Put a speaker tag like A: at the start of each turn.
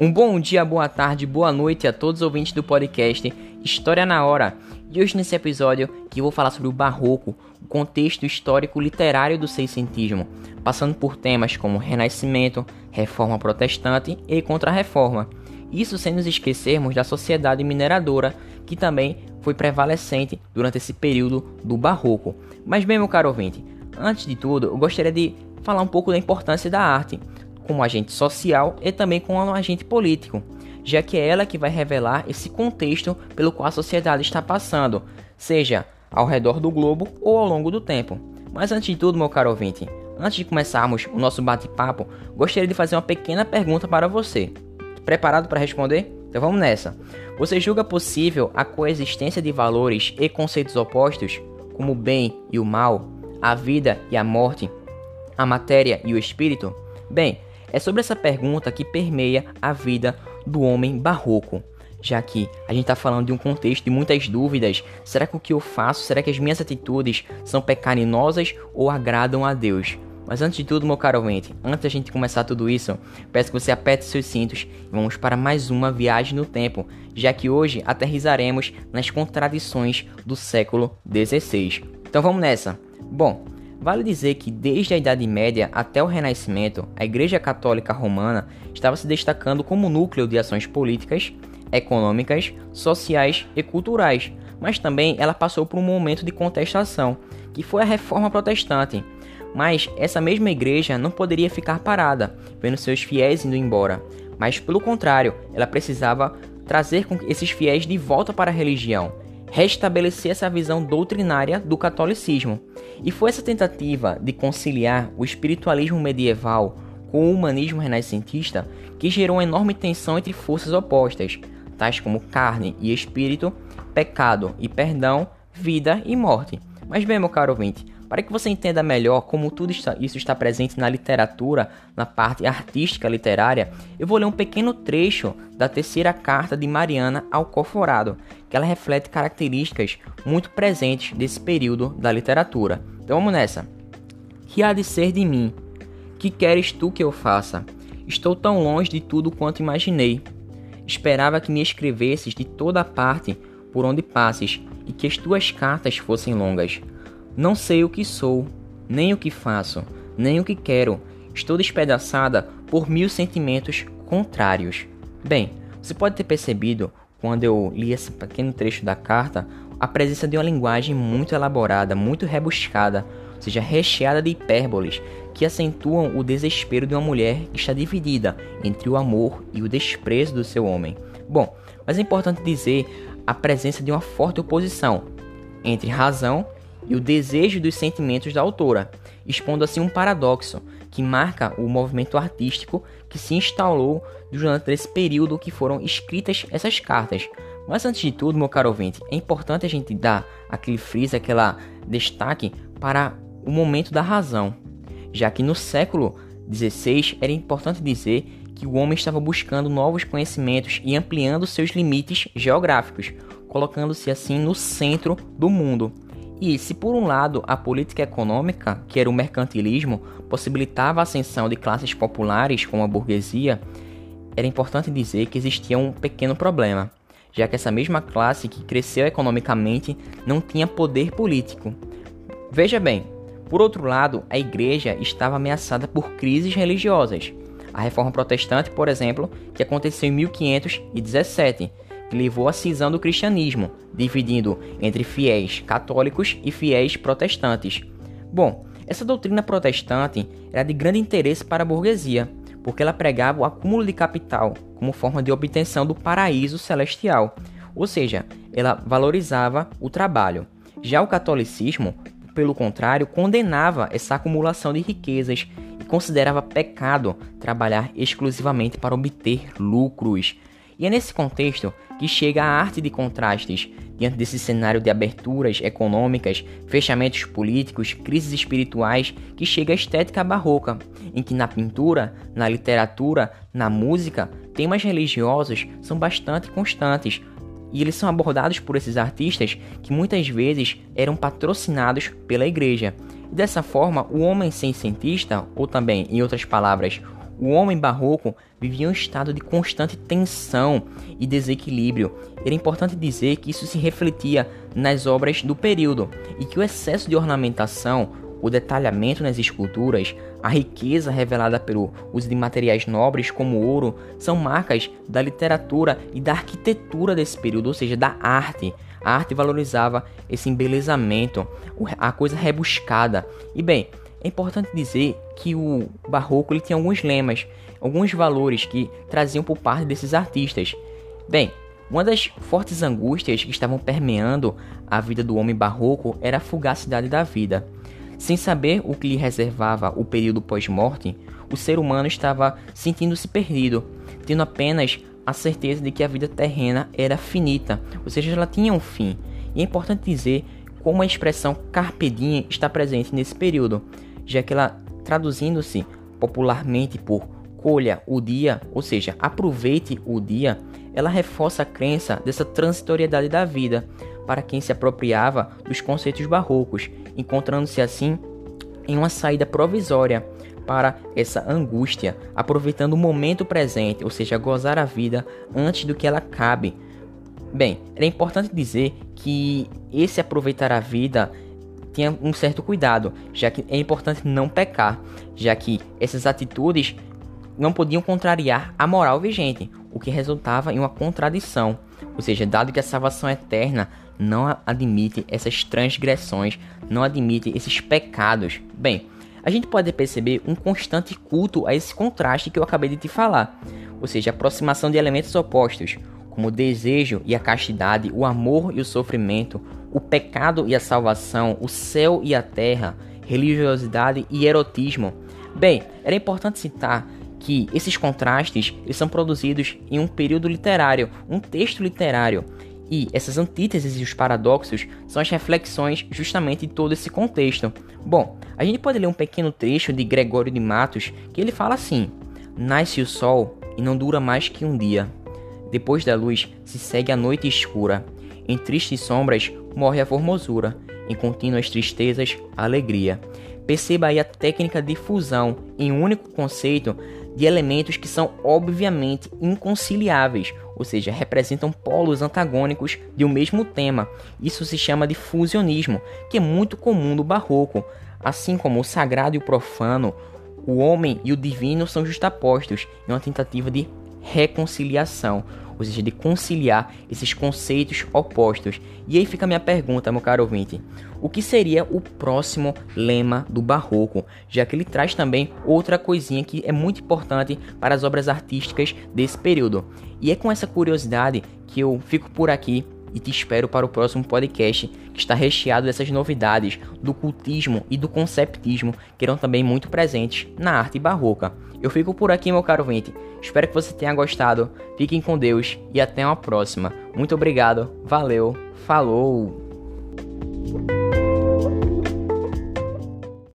A: Um bom dia, boa tarde, boa noite a todos os ouvintes do podcast História na Hora. E hoje nesse episódio que vou falar sobre o barroco, o contexto histórico literário do seiscentismo, passando por temas como renascimento, reforma protestante e contra-reforma. Isso sem nos esquecermos da sociedade mineradora, que também foi prevalecente durante esse período do barroco. Mas bem, meu caro ouvinte, antes de tudo, eu gostaria de falar um pouco da importância da arte como agente social e também como agente político, já que é ela que vai revelar esse contexto pelo qual a sociedade está passando, seja ao redor do globo ou ao longo do tempo. Mas antes de tudo, meu caro ouvinte, antes de começarmos o nosso bate-papo, gostaria de fazer uma pequena pergunta para você. Preparado para responder? Então vamos nessa. Você julga possível a coexistência de valores e conceitos opostos, como o bem e o mal, a vida e a morte, a matéria e o espírito? Bem, é sobre essa pergunta que permeia a vida do homem barroco, já que a gente está falando de um contexto de muitas dúvidas. Será que o que eu faço, será que as minhas atitudes são pecaminosas ou agradam a Deus? Mas antes de tudo, meu caro ouvinte, antes da gente começar tudo isso, peço que você aperte seus cintos e vamos para mais uma viagem no tempo, já que hoje aterrizaremos nas contradições do século XVI. Então vamos nessa. Bom, Vale dizer que desde a Idade Média até o Renascimento, a Igreja Católica Romana estava se destacando como núcleo de ações políticas, econômicas, sociais e culturais, mas também ela passou por um momento de contestação, que foi a Reforma Protestante. Mas essa mesma igreja não poderia ficar parada, vendo seus fiéis indo embora, mas pelo contrário, ela precisava trazer esses fiéis de volta para a religião restabelecer essa visão doutrinária do catolicismo. E foi essa tentativa de conciliar o espiritualismo medieval com o humanismo renascentista que gerou uma enorme tensão entre forças opostas, tais como carne e espírito, pecado e perdão, vida e morte. Mas bem, meu caro ouvinte, para que você entenda melhor como tudo isso está presente na literatura, na parte artística literária, eu vou ler um pequeno trecho da terceira carta de Mariana ao Corforado, que ela reflete características muito presentes desse período da literatura. Então vamos nessa. Que há de ser de mim? Que queres tu que eu faça? Estou tão longe de tudo quanto imaginei. Esperava que me escrevesses de toda parte por onde passes e que as tuas cartas fossem longas. Não sei o que sou, nem o que faço, nem o que quero. Estou despedaçada por mil sentimentos contrários. Bem, você pode ter percebido, quando eu li esse pequeno trecho da carta, a presença de uma linguagem muito elaborada, muito rebuscada, ou seja, recheada de hipérboles, que acentuam o desespero de uma mulher que está dividida entre o amor e o desprezo do seu homem. Bom, mas é importante dizer a presença de uma forte oposição entre razão e o desejo dos sentimentos da autora, expondo assim um paradoxo que marca o movimento artístico que se instalou durante esse período que foram escritas essas cartas. Mas antes de tudo, meu caro ouvinte, é importante a gente dar aquele freeze, aquela destaque para o momento da razão, já que no século XVI era importante dizer que o homem estava buscando novos conhecimentos e ampliando seus limites geográficos, colocando-se assim no centro do mundo. E se por um lado a política econômica, que era o mercantilismo, possibilitava a ascensão de classes populares como a burguesia, era importante dizer que existia um pequeno problema, já que essa mesma classe que cresceu economicamente não tinha poder político. Veja bem, por outro lado, a igreja estava ameaçada por crises religiosas. A reforma protestante, por exemplo, que aconteceu em 1517, que levou à cisão do cristianismo, dividindo entre fiéis católicos e fiéis protestantes. Bom, essa doutrina protestante era de grande interesse para a burguesia, porque ela pregava o acúmulo de capital como forma de obtenção do paraíso celestial, ou seja, ela valorizava o trabalho. Já o catolicismo, pelo contrário, condenava essa acumulação de riquezas e considerava pecado trabalhar exclusivamente para obter lucros. E é nesse contexto que chega a arte de contrastes, diante desse cenário de aberturas econômicas, fechamentos políticos, crises espirituais, que chega a estética barroca, em que na pintura, na literatura, na música, temas religiosos são bastante constantes, e eles são abordados por esses artistas que muitas vezes eram patrocinados pela igreja. E dessa forma, o homem sem cientista, ou também, em outras palavras, O homem barroco vivia um estado de constante tensão e desequilíbrio. Era importante dizer que isso se refletia nas obras do período e que o excesso de ornamentação, o detalhamento nas esculturas, a riqueza revelada pelo uso de materiais nobres como ouro são marcas da literatura e da arquitetura desse período, ou seja, da arte. A arte valorizava esse embelezamento, a coisa rebuscada. E bem, é importante dizer que o barroco ele tinha alguns lemas, alguns valores que traziam por parte desses artistas. Bem, uma das fortes angústias que estavam permeando a vida do homem barroco era a fugacidade da vida. Sem saber o que lhe reservava o período pós-morte, o ser humano estava sentindo-se perdido, tendo apenas a certeza de que a vida terrena era finita, ou seja, ela tinha um fim. E é importante dizer como a expressão carpe diem está presente nesse período, já que ela traduzindo-se popularmente por colha o dia, ou seja, aproveite o dia, ela reforça a crença dessa transitoriedade da vida para quem se apropriava dos conceitos barrocos, encontrando-se assim em uma saída provisória para essa angústia, aproveitando o momento presente, ou seja, gozar a vida antes do que ela cabe. Bem, é importante dizer que esse aproveitar a vida tinha um certo cuidado, já que é importante não pecar, já que essas atitudes não podiam contrariar a moral vigente, o que resultava em uma contradição. Ou seja, dado que a salvação eterna não admite essas transgressões, não admite esses pecados. Bem, a gente pode perceber um constante culto a esse contraste que eu acabei de te falar, ou seja, aproximação de elementos opostos, como o desejo e a castidade, o amor e o sofrimento, o pecado e a salvação, o céu e a terra, religiosidade e erotismo. Bem, era importante citar que esses contrastes eles são produzidos em um período literário, um texto literário. E essas antíteses e os paradoxos são as reflexões justamente de todo esse contexto. Bom, a gente pode ler um pequeno trecho de Gregório de Matos que ele fala assim: Nasce o sol e não dura mais que um dia. Depois da luz se segue a noite escura. Em tristes sombras morre a formosura. Em contínuas tristezas, a alegria. Perceba aí a técnica de fusão em um único conceito de elementos que são obviamente inconciliáveis, ou seja, representam polos antagônicos de um mesmo tema. Isso se chama de fusionismo, que é muito comum no barroco. Assim como o sagrado e o profano, o homem e o divino são justapostos em uma tentativa de reconciliação, ou seja, de conciliar esses conceitos opostos. E aí fica a minha pergunta, meu caro ouvinte: o que seria o próximo lema do Barroco? Já que ele traz também outra coisinha que é muito importante para as obras artísticas desse período. E é com essa curiosidade que eu fico por aqui e te espero para o próximo podcast que está recheado dessas novidades do cultismo e do conceptismo que eram também muito presentes na arte barroca. Eu fico por aqui, meu caro vinte. Espero que você tenha gostado. Fiquem com Deus e até uma próxima. Muito obrigado, valeu, falou!